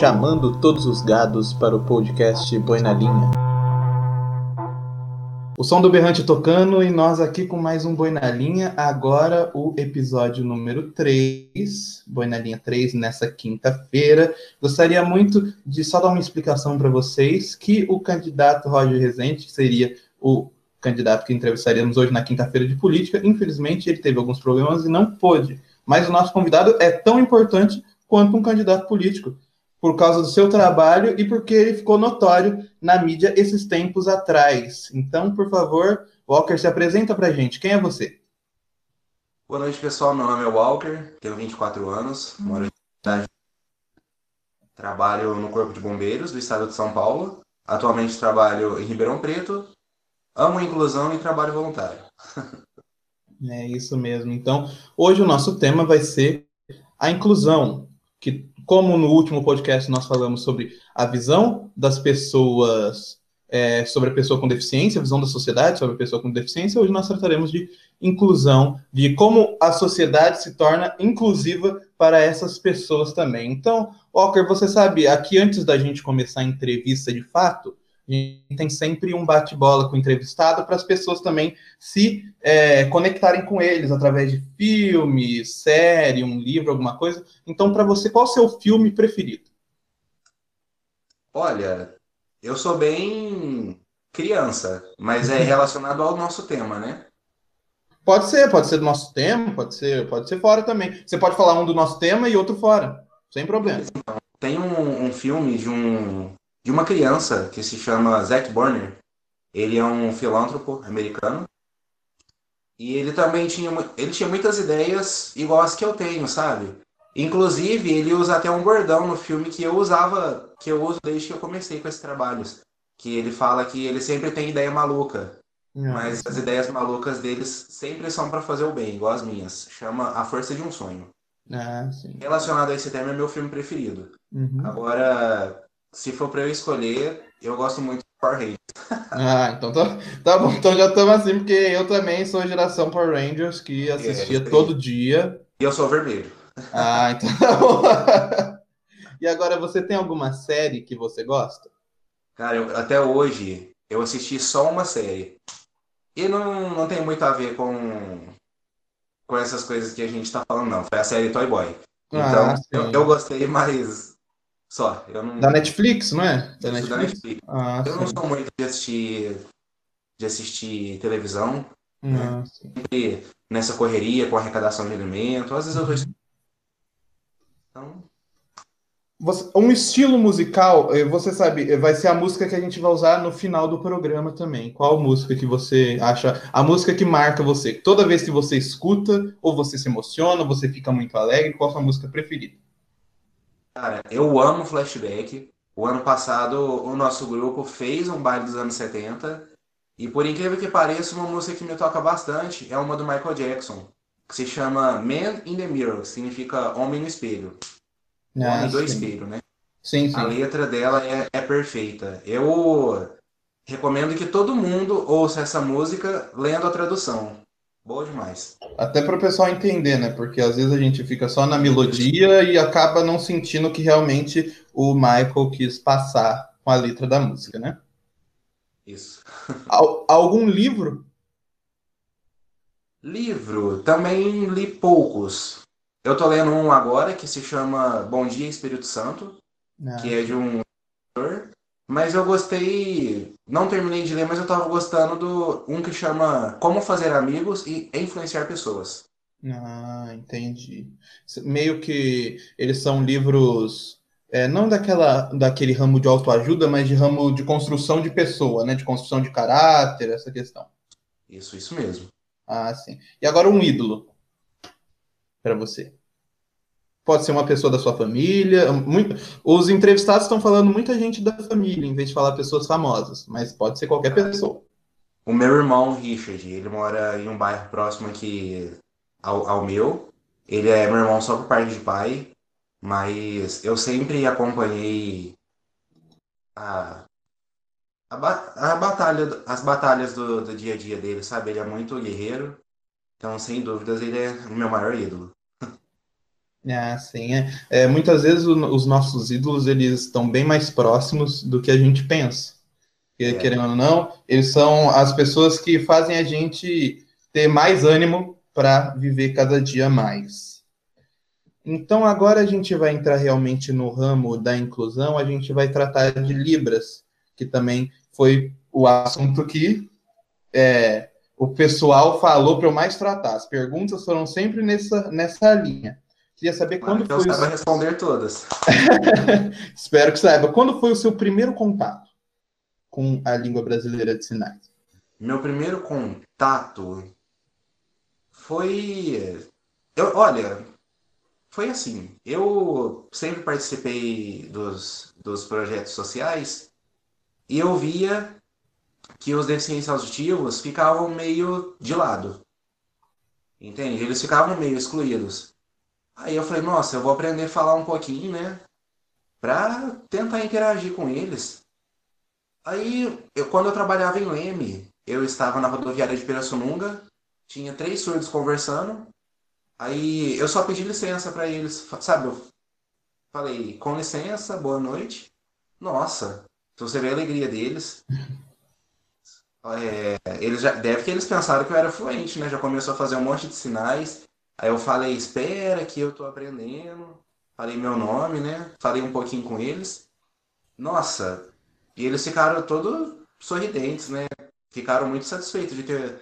chamando todos os gados para o podcast Boi na Linha. O som do berrante tocando e nós aqui com mais um Boi na Linha, agora o episódio número 3, Boi na Linha 3, nessa quinta-feira. Gostaria muito de só dar uma explicação para vocês que o candidato Roger Rezende, que seria o candidato que entrevistaríamos hoje na quinta-feira de política, infelizmente ele teve alguns problemas e não pôde. Mas o nosso convidado é tão importante quanto um candidato político por causa do seu trabalho e porque ele ficou notório na mídia esses tempos atrás. Então, por favor, Walker, se apresenta pra gente. Quem é você? Boa noite, pessoal. Meu nome é Walker, tenho 24 anos, moro em cidade. Trabalho no Corpo de Bombeiros do Estado de São Paulo. Atualmente trabalho em Ribeirão Preto. Amo a inclusão e trabalho voluntário. É isso mesmo. Então, hoje o nosso tema vai ser a inclusão, que como no último podcast nós falamos sobre a visão das pessoas, é, sobre a pessoa com deficiência, a visão da sociedade sobre a pessoa com deficiência, hoje nós trataremos de inclusão, de como a sociedade se torna inclusiva para essas pessoas também. Então, Walker, você sabe, aqui antes da gente começar a entrevista de fato, a gente tem sempre um bate-bola com o entrevistado para as pessoas também se é, conectarem com eles através de filme, série, um livro, alguma coisa. Então, para você, qual é o seu filme preferido? Olha, eu sou bem criança, mas é relacionado ao nosso tema, né? Pode ser, pode ser do nosso tema, pode ser, pode ser fora também. Você pode falar um do nosso tema e outro fora, sem problema. Tem um, um filme de um de uma criança que se chama Zack Burner. Ele é um filântropo americano. E ele também tinha, ele tinha muitas ideias igual as que eu tenho, sabe? Inclusive, ele usa até um bordão no filme que eu usava, que eu uso desde que eu comecei com esses trabalhos. Que ele fala que ele sempre tem ideia maluca. Mas as ideias malucas deles sempre são para fazer o bem, igual as minhas. Chama A Força de um Sonho. Ah, Relacionado a esse tema, é meu filme preferido. Uhum. Agora, se for para eu escolher, eu gosto muito de Power Rangers. ah, então tá, tá bom. Então já estamos assim, porque eu também sou geração Power Rangers, que assistia é, todo dia. E eu sou vermelho. Ah, então tá bom. e agora, você tem alguma série que você gosta? Cara, eu, até hoje eu assisti só uma série. E não, não tem muito a ver com, com essas coisas que a gente tá falando, não. Foi a série Toy Boy. Então, ah, eu, eu gostei, mas só. Eu não... Da Netflix, não é? Da Netflix? Da Netflix. Ah, eu sim. não sou muito de assistir, de assistir televisão. Ah, né? Sempre nessa correria com arrecadação de alimento. Às vezes eu tô. Então. Você, um estilo musical, eh, você sabe, eh, vai ser a música que a gente vai usar no final do programa também. Qual música que você acha? A música que marca você. Toda vez que você escuta, ou você se emociona, ou você fica muito alegre, qual a sua música preferida? Cara, eu amo flashback. O ano passado, o nosso grupo fez um baile dos anos 70. E por incrível que pareça, uma música que me toca bastante é uma do Michael Jackson, que se chama Man in the Mirror, que significa Homem no Espelho. Ah, Homem do Espelho, né? Sim, sim. A letra dela é, é perfeita. Eu recomendo que todo mundo ouça essa música lendo a tradução. Boa demais. Até para o pessoal entender, né? Porque às vezes a gente fica só na melodia e acaba não sentindo que realmente o Michael quis passar com a letra da música, né? Isso. Algum livro? Livro, também li poucos. Eu tô lendo um agora que se chama Bom Dia Espírito Santo, ah. que é de um mas eu gostei, não terminei de ler, mas eu tava gostando do um que chama Como Fazer Amigos e Influenciar Pessoas. Ah, entendi. Meio que eles são livros é, não daquela, daquele ramo de autoajuda, mas de ramo de construção de pessoa, né? De construção de caráter, essa questão. Isso, isso mesmo. Ah, sim. E agora um ídolo para você. Pode ser uma pessoa da sua família. Muito... Os entrevistados estão falando muita gente da família, em vez de falar pessoas famosas, mas pode ser qualquer pessoa. O meu irmão, Richard, ele mora em um bairro próximo aqui ao, ao meu. Ele é meu irmão só por parte de pai, mas eu sempre acompanhei a, a, a batalha, as batalhas do, do dia a dia dele, sabe? Ele é muito guerreiro, então sem dúvidas ele é o meu maior ídolo. Ah, sim. É. é muitas vezes o, os nossos ídolos eles estão bem mais próximos do que a gente pensa. Porque, é. Querendo ou não, eles são as pessoas que fazem a gente ter mais ânimo para viver cada dia mais. Então, agora a gente vai entrar realmente no ramo da inclusão, a gente vai tratar de Libras, que também foi o assunto que é, o pessoal falou para eu mais tratar. As perguntas foram sempre nessa, nessa linha. Queria saber quando então foi. Eu saiba o... responder todas. Espero que saiba. Quando foi o seu primeiro contato com a língua brasileira de sinais? Meu primeiro contato foi. Eu, olha, foi assim. Eu sempre participei dos, dos projetos sociais e eu via que os deficientes auditivos ficavam meio de lado. Entende? Eles ficavam meio excluídos. Aí eu falei, nossa, eu vou aprender a falar um pouquinho, né? Pra tentar interagir com eles. Aí, eu, quando eu trabalhava em Leme, eu estava na rodoviária de Pirassununga, tinha três surdos conversando. Aí eu só pedi licença para eles, sabe? Eu falei, com licença, boa noite. Nossa, se você vê a alegria deles. É, eles já, deve que eles pensaram que eu era fluente, né? Já começou a fazer um monte de sinais. Aí eu falei, espera que eu tô aprendendo. Falei meu nome, né? Falei um pouquinho com eles. Nossa, e eles ficaram todos sorridentes, né? Ficaram muito satisfeitos de ter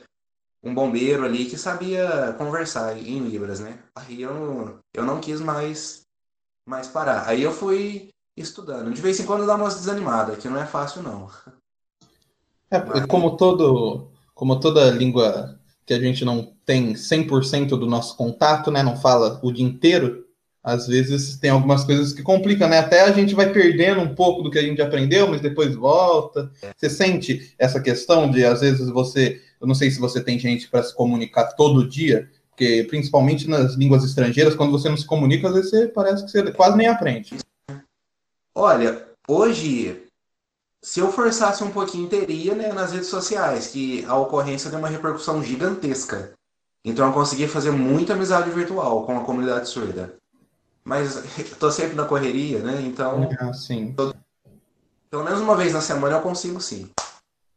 um bombeiro ali que sabia conversar em Libras, né? Aí eu, eu não quis mais, mais parar. Aí eu fui estudando. De vez em quando dá umas desanimadas, que não é fácil, não. É, como, todo, como toda língua que a gente não tem 100% do nosso contato, né, não fala o dia inteiro, às vezes tem algumas coisas que complicam, né? Até a gente vai perdendo um pouco do que a gente aprendeu, mas depois volta. Você sente essa questão de, às vezes, você. Eu não sei se você tem gente para se comunicar todo dia, porque principalmente nas línguas estrangeiras, quando você não se comunica, às vezes você parece que você quase nem aprende. Olha, hoje se eu forçasse um pouquinho, teria né, nas redes sociais, que a ocorrência deu uma repercussão gigantesca. Então eu consegui fazer muita amizade virtual com a comunidade surda. Mas estou sempre na correria, né? Então. Ah, sim. Tô, pelo menos uma vez na semana eu consigo sim.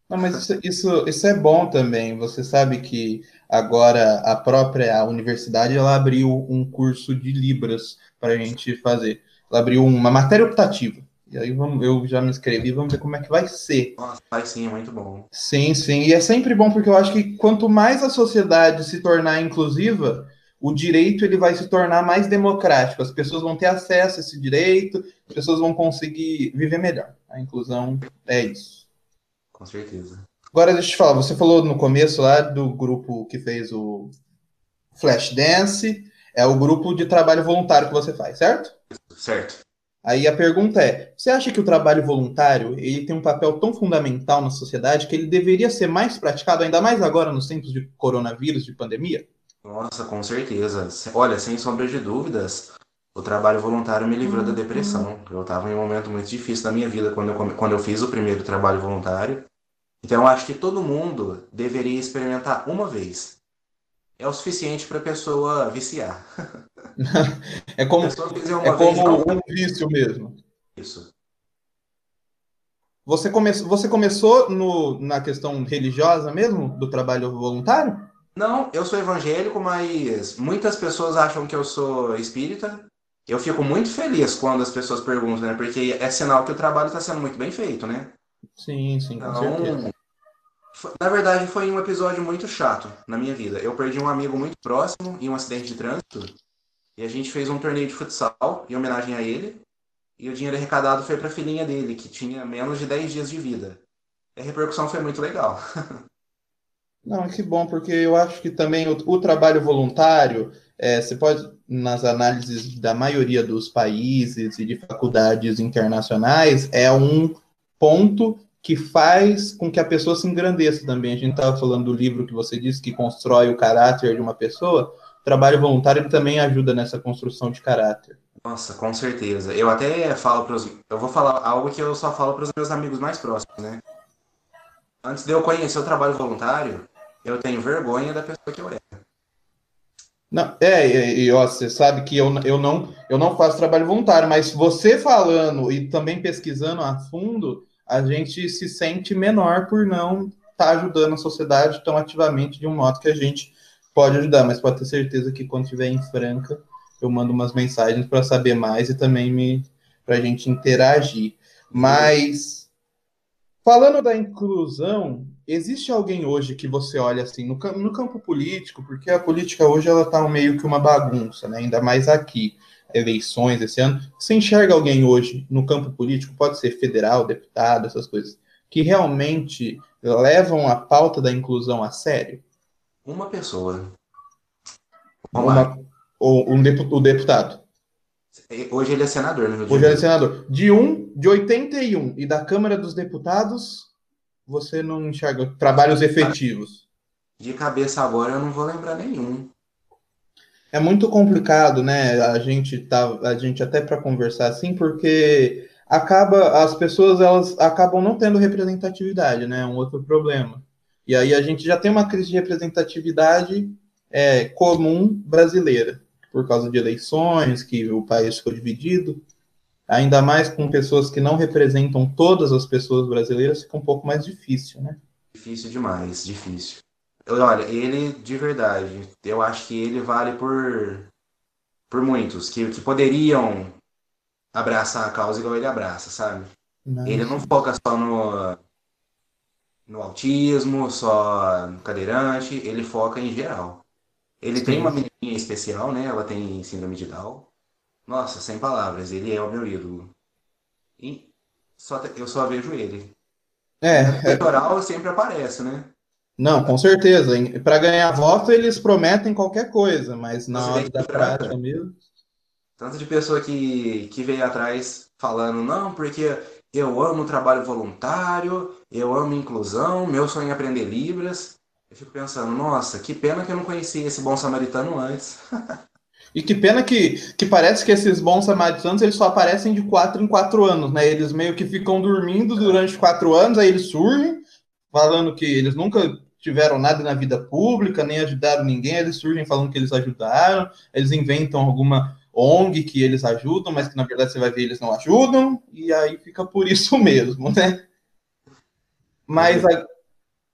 Não, mas isso, isso, isso é bom também. Você sabe que agora a própria universidade ela abriu um curso de Libras para a gente fazer. Ela abriu uma matéria optativa. E aí vamos, eu já me inscrevi, vamos ver como é que vai ser. Nossa, vai sim, é muito bom. Sim, sim. E é sempre bom porque eu acho que quanto mais a sociedade se tornar inclusiva, o direito ele vai se tornar mais democrático. As pessoas vão ter acesso a esse direito, as pessoas vão conseguir viver melhor. A inclusão é isso. Com certeza. Agora deixa eu te falar, você falou no começo lá do grupo que fez o Flash Dance, é o grupo de trabalho voluntário que você faz, certo? Certo. Aí a pergunta é: você acha que o trabalho voluntário ele tem um papel tão fundamental na sociedade que ele deveria ser mais praticado, ainda mais agora nos tempos de coronavírus, de pandemia? Nossa, com certeza. Olha, sem sombra de dúvidas, o trabalho voluntário me livrou da uhum. depressão. Eu estava em um momento muito difícil da minha vida quando eu, quando eu fiz o primeiro trabalho voluntário. Então, eu acho que todo mundo deveria experimentar uma vez. É o suficiente para a pessoa viciar. é como, é como um vício mesmo. Isso. Você, come, você começou no, na questão religiosa mesmo, do trabalho voluntário? Não, eu sou evangélico, mas muitas pessoas acham que eu sou espírita. Eu fico muito feliz quando as pessoas perguntam, né? Porque é sinal que o trabalho está sendo muito bem feito, né? Sim, sim, com então, certeza. Na verdade, foi um episódio muito chato na minha vida. Eu perdi um amigo muito próximo em um acidente de trânsito. E a gente fez um torneio de futsal em homenagem a ele. E o dinheiro arrecadado foi para a filhinha dele, que tinha menos de 10 dias de vida. A repercussão foi muito legal. Não, que bom, porque eu acho que também o, o trabalho voluntário, é, você pode, nas análises da maioria dos países e de faculdades internacionais, é um ponto que faz com que a pessoa se engrandeça também. A gente estava falando do livro que você disse que constrói o caráter de uma pessoa. Trabalho voluntário também ajuda nessa construção de caráter. Nossa, com certeza. Eu até falo para os. Eu vou falar algo que eu só falo para os meus amigos mais próximos, né? Antes de eu conhecer o trabalho voluntário, eu tenho vergonha da pessoa que eu era. Não, é, e ó, você sabe que eu, eu, não, eu não faço trabalho voluntário, mas você falando e também pesquisando a fundo, a gente se sente menor por não estar tá ajudando a sociedade tão ativamente de um modo que a gente pode ajudar, mas pode ter certeza que quando estiver em Franca, eu mando umas mensagens para saber mais e também me para a gente interagir. Mas falando da inclusão, existe alguém hoje que você olha assim no, no campo político, porque a política hoje ela está meio que uma bagunça, né? Ainda mais aqui, eleições esse ano. Você enxerga alguém hoje no campo político, pode ser federal, deputado, essas coisas, que realmente levam a pauta da inclusão a sério? Uma pessoa. Uma, ou um deputado. Hoje ele é senador, né? Hoje ele é senador. De um, de 81 e da Câmara dos Deputados, você não enxerga trabalhos efetivos? De cabeça agora eu não vou lembrar nenhum. É muito complicado, né? A gente tá, a gente até para conversar assim, porque acaba as pessoas elas acabam não tendo representatividade, né? É um outro problema. E aí a gente já tem uma crise de representatividade é, comum brasileira por causa de eleições, que o país ficou dividido ainda mais com pessoas que não representam todas as pessoas brasileiras, fica um pouco mais difícil, né? Difícil demais, difícil. Olha, ele, de verdade, eu acho que ele vale por, por muitos, que, que poderiam abraçar a causa igual ele abraça, sabe? Não. Ele não foca só no, no autismo, só no cadeirante, ele foca em geral. Ele Sim. tem uma menininha especial, né? Ela tem síndrome de Down. Nossa, sem palavras, ele é o meu ídolo. E só, eu só vejo ele. É. Eleitoral é... sempre aparece, né? Não, com certeza. Para ganhar voto, eles prometem qualquer coisa, mas na hora da prática mesmo. Tanto de pessoa que, que veio atrás falando, não, porque eu amo trabalho voluntário, eu amo inclusão, meu sonho é aprender Libras. Eu fico pensando, nossa, que pena que eu não conhecia esse bom samaritano antes. E que pena que, que parece que esses bons samaritanos eles só aparecem de quatro em quatro anos, né? Eles meio que ficam dormindo durante quatro anos, aí eles surgem, falando que eles nunca tiveram nada na vida pública, nem ajudaram ninguém, eles surgem falando que eles ajudaram, eles inventam alguma ONG que eles ajudam, mas que na verdade você vai ver eles não ajudam, e aí fica por isso mesmo, né? Mas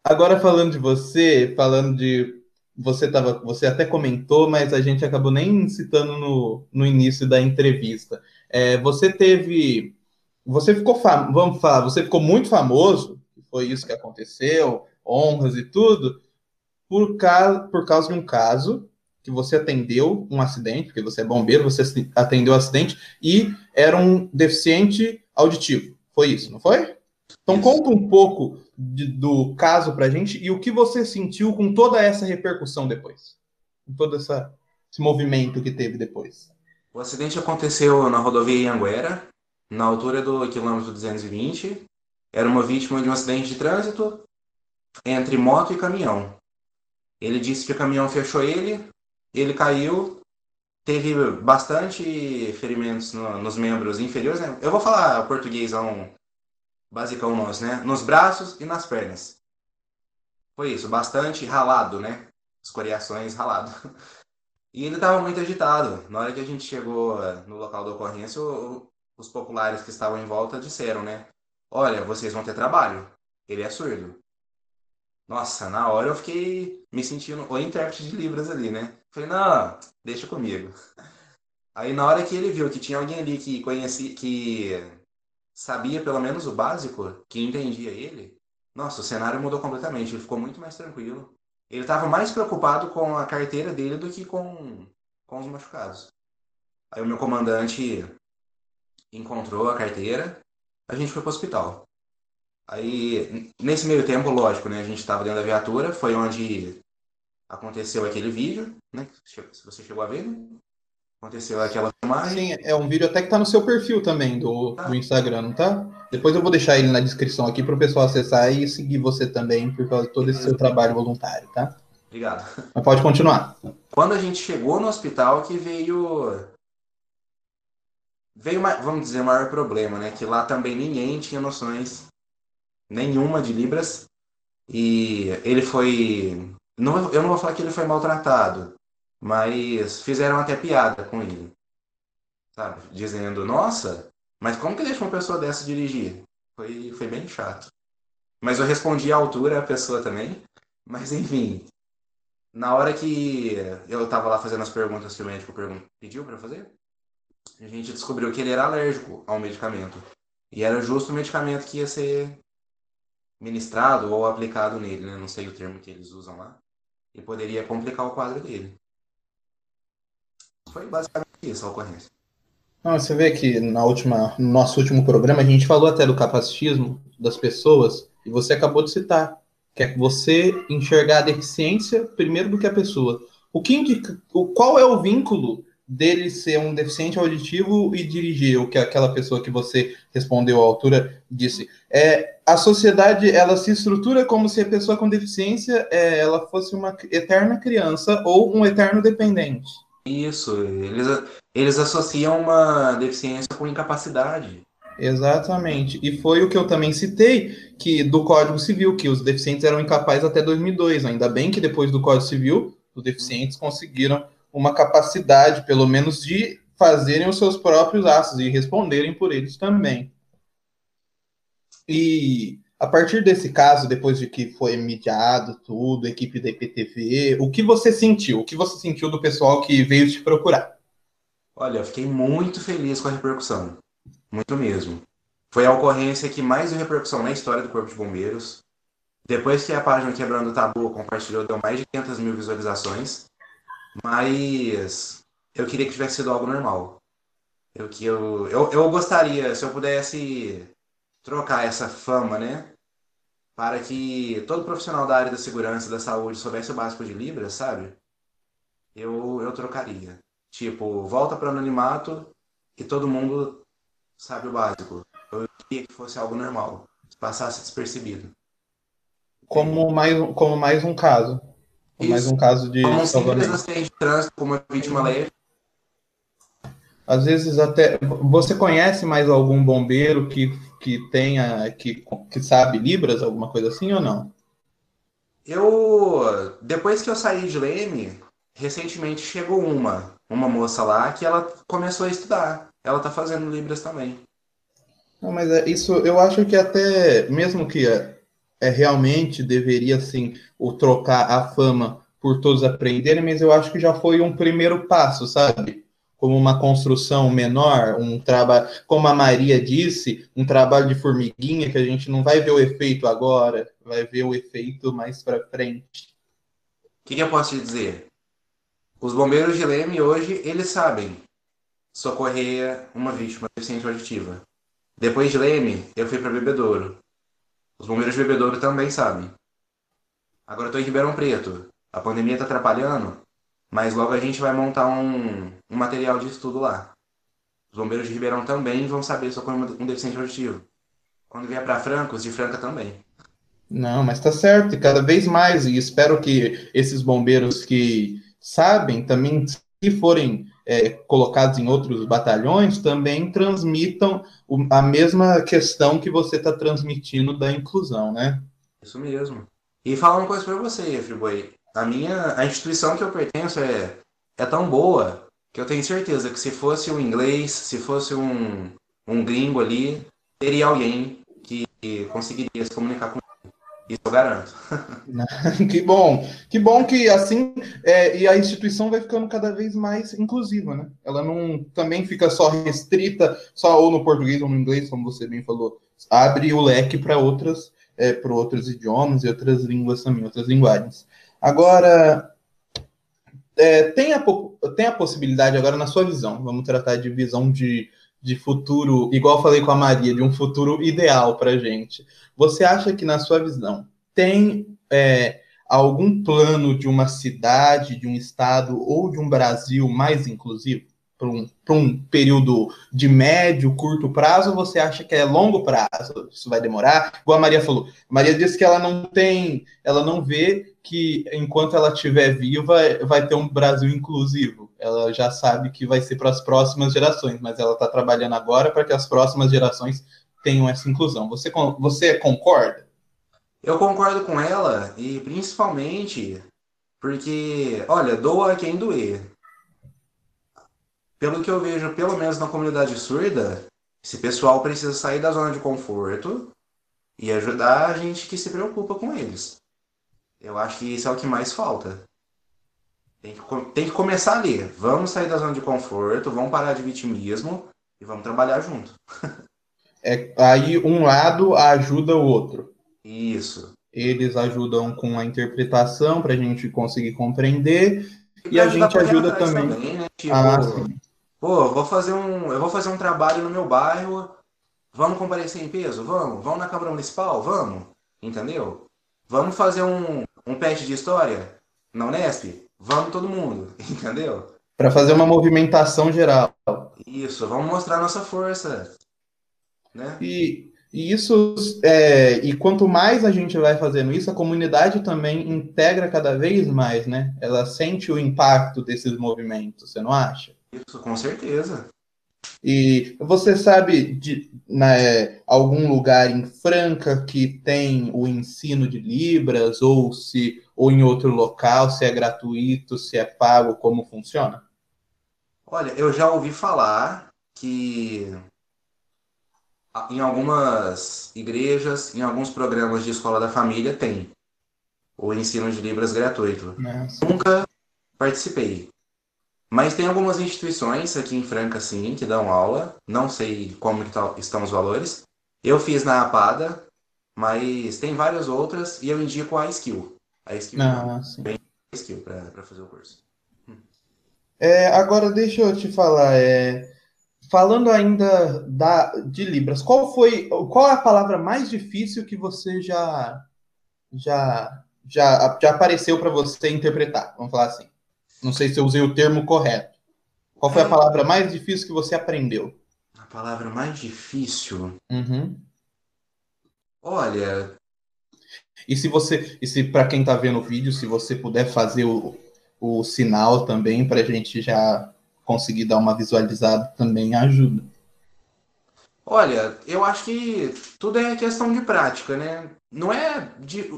agora falando de você, falando de você tava, você até comentou, mas a gente acabou nem citando no, no início da entrevista. É, você teve, você ficou, fam, vamos falar, você ficou muito famoso, foi isso que aconteceu, honras e tudo, por causa, por causa de um caso que você atendeu um acidente, porque você é bombeiro, você atendeu um acidente e era um deficiente auditivo. Foi isso, não foi? Então Isso. conta um pouco de, do caso para a gente e o que você sentiu com toda essa repercussão depois, com todo essa, esse movimento que teve depois. O acidente aconteceu na rodovia Anguera, na altura do quilômetro 220. Era uma vítima de um acidente de trânsito entre moto e caminhão. Ele disse que o caminhão fechou ele, ele caiu, teve bastante ferimentos no, nos membros inferiores. Né? Eu vou falar português a um basicão nosso, né? Nos braços e nas pernas. Foi isso, bastante ralado, né? Escoriações ralado. E ele estava muito agitado. Na hora que a gente chegou eh, no local da ocorrência, os populares que estavam em volta disseram, né? Olha, vocês vão ter trabalho. Ele é surdo. Nossa, na hora eu fiquei me sentindo o intérprete de Libras ali, né? Falei, não, deixa comigo. Aí na hora que ele viu que tinha alguém ali que conhecia, que sabia pelo menos o básico, que entendia ele, nossa, o cenário mudou completamente. Ele ficou muito mais tranquilo. Ele estava mais preocupado com a carteira dele do que com, com os machucados. Aí o meu comandante encontrou a carteira, a gente foi para o hospital. Aí, nesse meio tempo, lógico, né, a gente estava dentro da viatura, foi onde aconteceu aquele vídeo, né? Se você chegou a ver, né? Aconteceu aquela filmagem. Sim, é um vídeo até que tá no seu perfil também do, tá. do Instagram, não tá? Depois eu vou deixar ele na descrição aqui para o pessoal acessar e seguir você também por causa de todo esse seu trabalho voluntário, tá? Obrigado. Mas pode continuar. Quando a gente chegou no hospital que veio veio vamos dizer o maior problema, né? Que lá também ninguém tinha noções nenhuma de libras e ele foi não, eu não vou falar que ele foi maltratado, mas fizeram até piada com ele, sabe? Dizendo, nossa, mas como que deixa uma pessoa dessa dirigir? Foi, foi bem chato. Mas eu respondi à altura a pessoa também. Mas enfim, na hora que eu tava lá fazendo as perguntas que o médico pediu para fazer, a gente descobriu que ele era alérgico ao medicamento. E era justo o medicamento que ia ser ministrado ou aplicado nele, né? Não sei o termo que eles usam lá. E poderia complicar o quadro dele. Foi basicamente isso a ocorrência. Não, você vê que na última, no nosso último programa a gente falou até do capacitismo das pessoas e você acabou de citar que é você enxergar a deficiência primeiro do que a pessoa. O que indica, o, qual é o vínculo dele ser um deficiente auditivo e dirigir o que aquela pessoa que você respondeu à altura disse. É, a sociedade ela se estrutura como se a pessoa com deficiência é, ela fosse uma eterna criança ou um eterno dependente. Isso, eles, eles associam uma deficiência com incapacidade. Exatamente. E foi o que eu também citei, que do Código Civil, que os deficientes eram incapazes até 2002. Ainda bem que depois do Código Civil, os deficientes conseguiram uma capacidade, pelo menos, de fazerem os seus próprios atos e responderem por eles também. E a partir desse caso, depois de que foi mediado tudo, equipe da IPTV, o que você sentiu? O que você sentiu do pessoal que veio te procurar? Olha, eu fiquei muito feliz com a repercussão. Muito mesmo. Foi a ocorrência que mais deu repercussão na história do Corpo de Bombeiros. Depois que a página Quebrando o Tabu compartilhou, deu mais de 500 mil visualizações. Mas eu queria que tivesse sido algo normal. Eu, que eu, eu, eu gostaria, se eu pudesse trocar essa fama, né? Para que todo profissional da área da segurança e da saúde soubesse o básico de Libras, sabe? Eu, eu trocaria. Tipo, volta para o anonimato e todo mundo sabe o básico. Eu queria que fosse algo normal, passasse despercebido. Como mais, como mais um caso. Como mais um caso de como simples acidente de trânsito, como uma vítima leve. Às vezes até você conhece mais algum bombeiro que, que tenha que, que sabe libras, alguma coisa assim ou não? Eu depois que eu saí de Leme, recentemente chegou uma, uma moça lá que ela começou a estudar ela tá fazendo Libras também. Não, mas é, isso eu acho que até, mesmo que é, é realmente deveria sim o trocar a fama por todos aprenderem, mas eu acho que já foi um primeiro passo, sabe? Como uma construção menor, um trabalho, como a Maria disse, um trabalho de formiguinha que a gente não vai ver o efeito agora, vai ver o efeito mais para frente. O que, que eu posso te dizer? Os bombeiros de Leme hoje, eles sabem socorrer uma vítima deficiente auditiva. Depois de Leme, eu fui para Bebedouro. Os bombeiros de Bebedouro também sabem. Agora eu tô em Ribeirão Preto. A pandemia está atrapalhando, mas logo a gente vai montar um, um material de estudo lá. Os bombeiros de Ribeirão também vão saber socorrer um deficiente auditivo. Quando vier para Franca, os de Franca também. Não, mas tá certo, e cada vez mais, e espero que esses bombeiros que sabem também, se forem é, colocados em outros batalhões também transmitam a mesma questão que você está transmitindo da inclusão, né? Isso mesmo. E falar uma coisa para você, Friboi. A minha, a instituição que eu pertenço é, é tão boa que eu tenho certeza que se fosse um inglês, se fosse um, um gringo ali, teria alguém que conseguiria se comunicar com isso eu garanto. que bom. Que bom que assim é, e a instituição vai ficando cada vez mais inclusiva, né? Ela não também fica só restrita só ou no português ou no inglês, como você bem falou. Abre o leque para outras, é, para outros idiomas e outras línguas também, outras linguagens. Agora, é, tem, a, tem a possibilidade, agora na sua visão, vamos tratar de visão de, de futuro, igual falei com a Maria, de um futuro ideal para gente. Você acha que, na sua visão, tem é, algum plano de uma cidade, de um estado ou de um Brasil mais inclusivo? Para um, um período de médio, curto prazo, ou você acha que é longo prazo? Isso vai demorar? Igual a Maria falou. A Maria disse que ela não tem, ela não vê que enquanto ela estiver viva, vai ter um Brasil inclusivo. Ela já sabe que vai ser para as próximas gerações, mas ela está trabalhando agora para que as próximas gerações tenham essa inclusão. Você, você concorda? Eu concordo com ela e principalmente Porque, olha, doa quem doer. Pelo que eu vejo, pelo menos na comunidade surda, esse pessoal precisa sair da zona de conforto e ajudar a gente que se preocupa com eles. Eu acho que isso é o que mais falta. Tem que, tem que começar ali. Vamos sair da zona de conforto, vamos parar de vitimismo e vamos trabalhar junto. é, aí um lado ajuda o outro. Isso. Eles ajudam com a interpretação para a gente conseguir compreender e, e a gente ajuda também. também né? tipo, ah, pô, vou fazer um, eu vou fazer um trabalho no meu bairro. Vamos comparecer em peso? Vamos. Vamos na Câmara Municipal? Vamos. Entendeu? Vamos fazer um, um patch de história na Unesp? Vamos todo mundo, entendeu? Para fazer uma movimentação geral. Isso, vamos mostrar nossa força. Né? E, e isso, é, e quanto mais a gente vai fazendo isso, a comunidade também integra cada vez mais, né? Ela sente o impacto desses movimentos, você não acha? Isso, com certeza. E você sabe de né, algum lugar em Franca que tem o ensino de Libras, ou se ou em outro local, se é gratuito, se é pago, como funciona? Olha, eu já ouvi falar que em algumas igrejas, em alguns programas de escola da família tem o ensino de Libras gratuito. Nossa. Nunca participei. Mas tem algumas instituições aqui em Franca, sim, que dão aula. Não sei como tá, estão os valores. Eu fiz na APADA, mas tem várias outras e eu indico a Skill. A Skill ah, bem Skill para fazer o curso. É, agora deixa eu te falar, é, falando ainda da, de Libras, qual foi, qual é a palavra mais difícil que você já já já, já apareceu para você interpretar? Vamos falar assim. Não sei se eu usei o termo correto. Qual foi a palavra mais difícil que você aprendeu? A palavra mais difícil? Uhum. Olha. E se você, e se para quem está vendo o vídeo, se você puder fazer o, o sinal também para a gente já conseguir dar uma visualizada, também ajuda. Olha, eu acho que tudo é questão de prática, né? Não é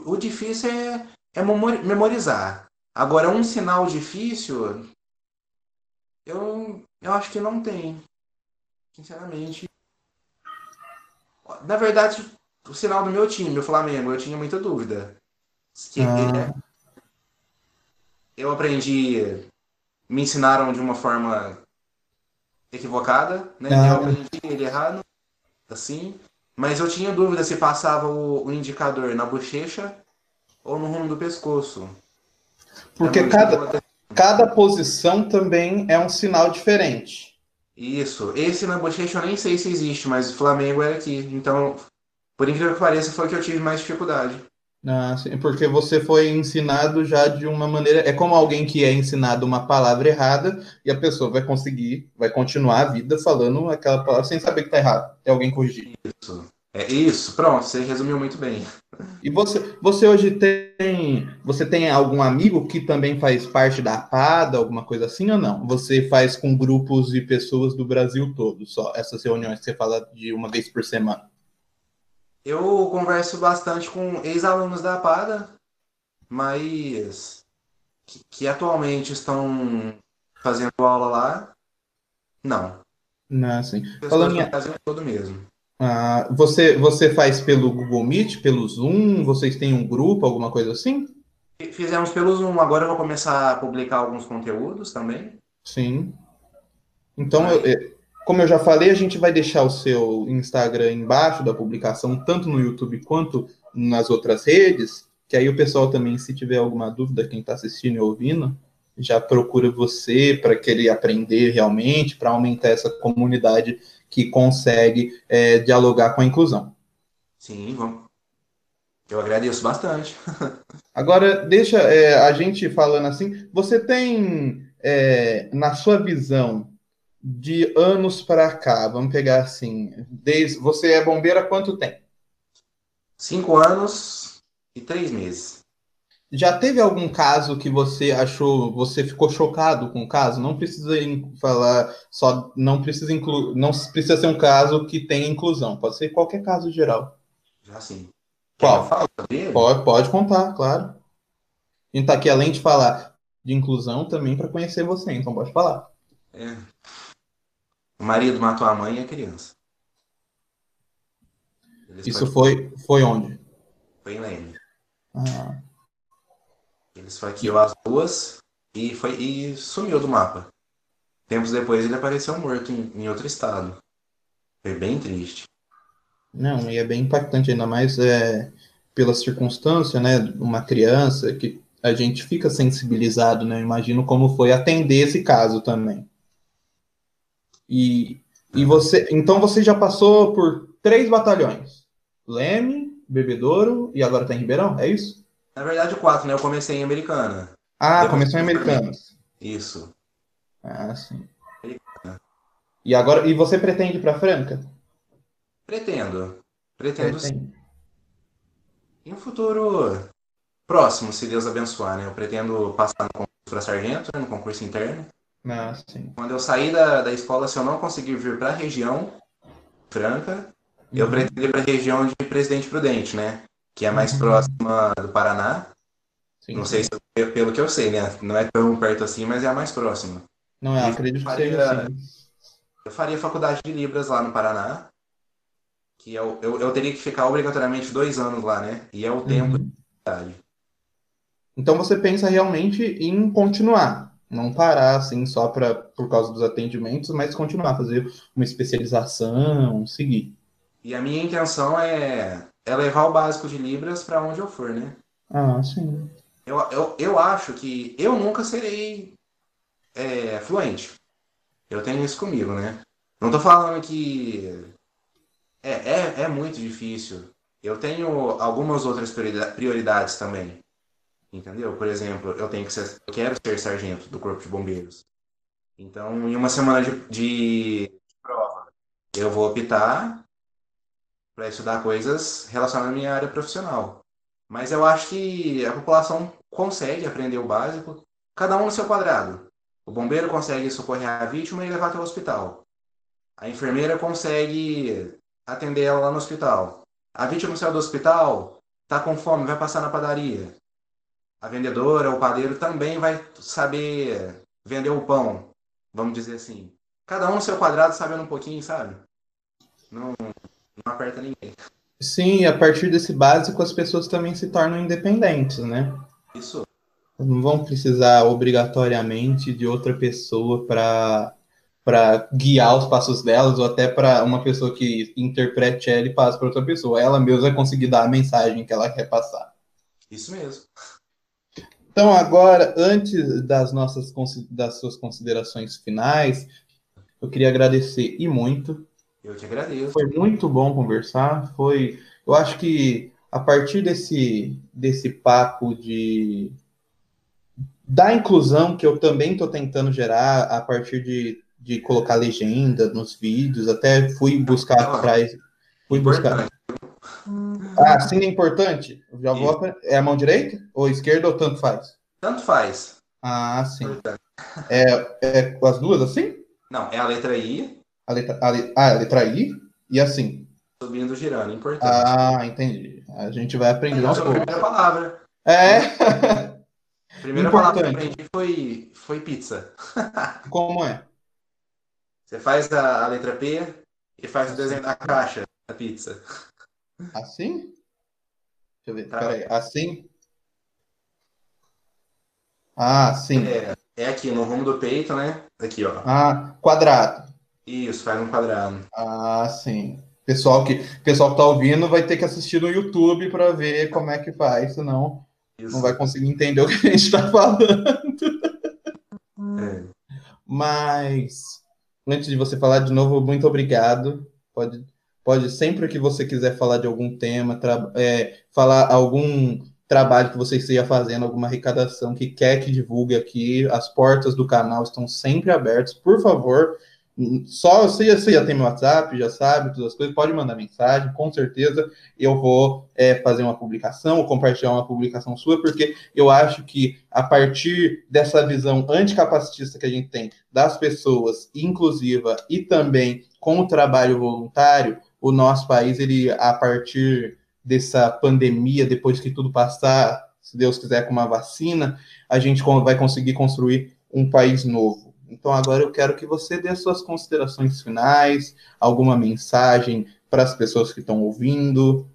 o difícil é, é memorizar. Agora, um sinal difícil, eu, eu acho que não tem. Sinceramente. Na verdade, o sinal do meu time, o Flamengo, eu tinha muita dúvida. Que ah. Eu aprendi. Me ensinaram de uma forma equivocada, né? Ah. Eu aprendi ele errado, assim. Mas eu tinha dúvida se passava o, o indicador na bochecha ou no rumo do pescoço. Porque cada, cada posição também é um sinal diferente. Isso. Esse na bochecha eu nem sei se existe, mas o Flamengo é aqui. Então, por incrível que pareça, foi o que eu tive mais dificuldade. Ah, sim, porque você foi ensinado já de uma maneira. É como alguém que é ensinado uma palavra errada e a pessoa vai conseguir, vai continuar a vida falando aquela palavra sem saber que está errado. É alguém corrigir. Isso. É isso, pronto, você resumiu muito bem. E você, você hoje tem, você tem algum amigo que também faz parte da APADA, alguma coisa assim ou não? Você faz com grupos e pessoas do Brasil todo, só essas reuniões que você fala de uma vez por semana? Eu converso bastante com ex-alunos da APADA, mas que, que atualmente estão fazendo aula lá, não. Não, sim. Falando em... todo mesmo. Ah, você, você faz pelo Google Meet, pelo Zoom? Vocês têm um grupo, alguma coisa assim? Fizemos pelo Zoom. Agora eu vou começar a publicar alguns conteúdos também. Sim. Então, eu, como eu já falei, a gente vai deixar o seu Instagram embaixo da publicação, tanto no YouTube quanto nas outras redes, que aí o pessoal também, se tiver alguma dúvida, quem está assistindo e ouvindo, já procura você para querer aprender realmente, para aumentar essa comunidade que consegue é, dialogar com a inclusão. Sim, vamos. Eu agradeço bastante. Agora, deixa é, a gente falando assim, você tem, é, na sua visão, de anos para cá, vamos pegar assim, desde, você é bombeiro há quanto tempo? Cinco anos e três meses. Já teve algum caso que você achou, você ficou chocado com o caso? Não precisa falar só, não precisa incluir, não precisa ser um caso que tenha inclusão, pode ser qualquer caso geral. Já sim. Qual? Pode, pode contar, claro. A gente tá aqui, além de falar de inclusão, também para conhecer você, então pode falar. É. O marido matou a mãe e a criança. Eles Isso foi, foi onde? Foi em Leme. Ah. Ele esfaqueou as duas e, foi, e sumiu do mapa. Tempos depois ele apareceu morto em, em outro estado. Foi bem triste. Não, e é bem impactante, ainda mais é, pela circunstância, né? Uma criança que a gente fica sensibilizado, né? Imagino como foi atender esse caso também. E, e você, então você já passou por três batalhões: Leme, Bebedouro e agora está em Ribeirão, é isso? Na verdade, quatro, né? Eu comecei em Americana. Ah, Depois começou em Americanas. Isso. Ah, sim. Americana. E agora, e você pretende ir para Franca? Pretendo. Pretendo sim. Em um futuro próximo, se Deus abençoar, né? Eu pretendo passar no concurso para sargento, né? no concurso interno. Ah, sim. Quando eu sair da, da escola, se eu não conseguir vir para a região franca, uhum. eu pretendo ir para a região de Presidente Prudente, né? Que é mais uhum. próxima do Paraná. Sim, não sei se pelo que eu sei, né? Não é tão perto assim, mas é a mais próxima. Não é, acredito que seja assim. Eu faria faculdade de Libras lá no Paraná. Que eu, eu, eu teria que ficar obrigatoriamente dois anos lá, né? E é o tempo uhum. de faculdade. Então você pensa realmente em continuar, não parar assim só para por causa dos atendimentos, mas continuar, fazer uma especialização, seguir. E a minha intenção é, é levar o básico de Libras para onde eu for, né? Ah, sim. Eu, eu, eu acho que eu nunca serei é, fluente. Eu tenho isso comigo, né? Não tô falando que é, é, é muito difícil. Eu tenho algumas outras prioridades também. Entendeu? Por exemplo, eu tenho que ser, eu quero ser sargento do Corpo de Bombeiros. Então, em uma semana de, de prova, eu vou optar para estudar coisas relacionadas à minha área profissional. Mas eu acho que a população consegue aprender o básico, cada um no seu quadrado. O bombeiro consegue socorrer a vítima e levar até o hospital. A enfermeira consegue atender ela lá no hospital. A vítima saiu do hospital, está com fome, vai passar na padaria a vendedora, o padeiro também vai saber vender o pão, vamos dizer assim. Cada um no seu quadrado sabendo um pouquinho, sabe? Não, não aperta ninguém. Sim, a partir desse básico as pessoas também se tornam independentes, né? Isso. Não vão precisar obrigatoriamente de outra pessoa para para guiar os passos delas ou até para uma pessoa que interprete ela e passe para outra pessoa. Ela mesma vai conseguir dar a mensagem que ela quer passar. Isso mesmo. Então, agora, antes das nossas das suas considerações finais, eu queria agradecer e muito. Eu te agradeço. Foi muito bom conversar. Foi, eu acho que a partir desse desse papo de da inclusão que eu também estou tentando gerar a partir de, de colocar legenda nos vídeos, até fui buscar atrás, fui buscar. Ah, sim, é importante? Já vou... É a mão direita? Ou esquerda ou tanto faz? Tanto faz. Ah, sim. É, é as duas assim? Não, é a letra I. A letra, a, ah, a letra I e assim. Subindo, girando, importante. Ah, entendi. A gente vai aprender aos poucos. primeira palavra. É. A primeira palavra que eu aprendi foi, foi pizza. Como é? Você faz a, a letra P e faz o desenho da caixa da pizza. Assim? Deixa eu ver. Tá. Peraí. Assim? Ah, sim. É, é aqui no rumo do peito, né? Aqui, ó. Ah, quadrado. Isso, faz um quadrado. Ah, sim. Pessoal que pessoal que tá ouvindo vai ter que assistir no YouTube para ver como é que faz, senão Isso. não vai conseguir entender o que a gente está falando. É. Mas antes de você falar de novo, muito obrigado. Pode Pode, sempre que você quiser falar de algum tema, é, falar algum trabalho que você esteja fazendo, alguma arrecadação que quer que divulgue aqui, as portas do canal estão sempre abertas. Por favor, só você já, você já tem meu WhatsApp, já sabe todas as coisas, pode mandar mensagem, com certeza eu vou é, fazer uma publicação, ou compartilhar uma publicação sua, porque eu acho que a partir dessa visão anticapacitista que a gente tem das pessoas, inclusiva e também com o trabalho voluntário, o nosso país, ele, a partir dessa pandemia, depois que tudo passar, se Deus quiser, com uma vacina, a gente vai conseguir construir um país novo. Então, agora eu quero que você dê as suas considerações finais, alguma mensagem para as pessoas que estão ouvindo.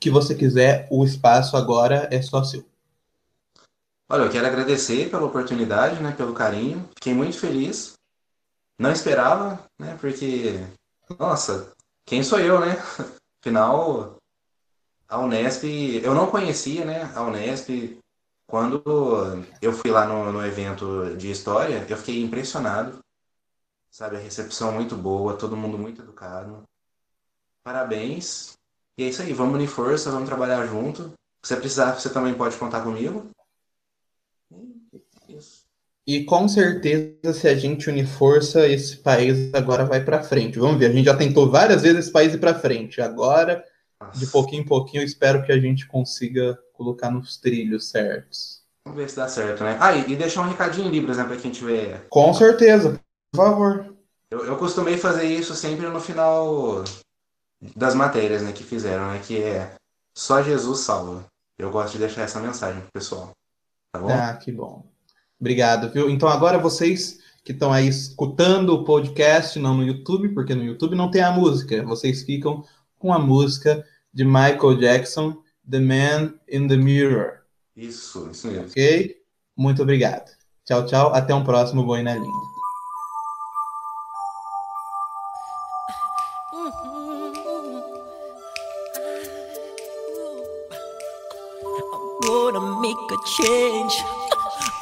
Que você quiser, o espaço agora é só seu. Olha, eu quero agradecer pela oportunidade, né, pelo carinho. Fiquei muito feliz. Não esperava, né, porque, nossa, quem sou eu, né? Afinal, a Unesp, eu não conhecia, né, a Unesp. Quando eu fui lá no, no evento de história, eu fiquei impressionado. Sabe, a recepção muito boa, todo mundo muito educado. Parabéns. E é isso aí, vamos unir força, vamos trabalhar junto. Se você precisar, você também pode contar comigo. E com certeza, se a gente unir força, esse país agora vai para frente. Vamos ver, a gente já tentou várias vezes esse país ir para frente. Agora, Nossa. de pouquinho em pouquinho, eu espero que a gente consiga colocar nos trilhos certos. Vamos ver se dá certo, né? Ah, e deixar um recadinho em Libras, né, para quem tiver. Com certeza, por favor. Eu, eu costumei fazer isso sempre no final das matérias, né, que fizeram, né, que é só Jesus salva. Eu gosto de deixar essa mensagem pro pessoal. Tá bom? Ah, que bom. Obrigado, viu? Então agora vocês que estão aí escutando o podcast, não no YouTube, porque no YouTube não tem a música. Vocês ficam com a música de Michael Jackson, The Man in the Mirror. Isso, isso mesmo. Ok? Muito obrigado. Tchau, tchau. Até um próximo Boina Linda. gonna make a change.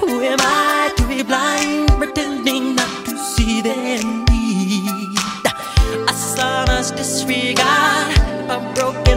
Who am I to be blind, pretending not to see their need? A son's disregard, a broken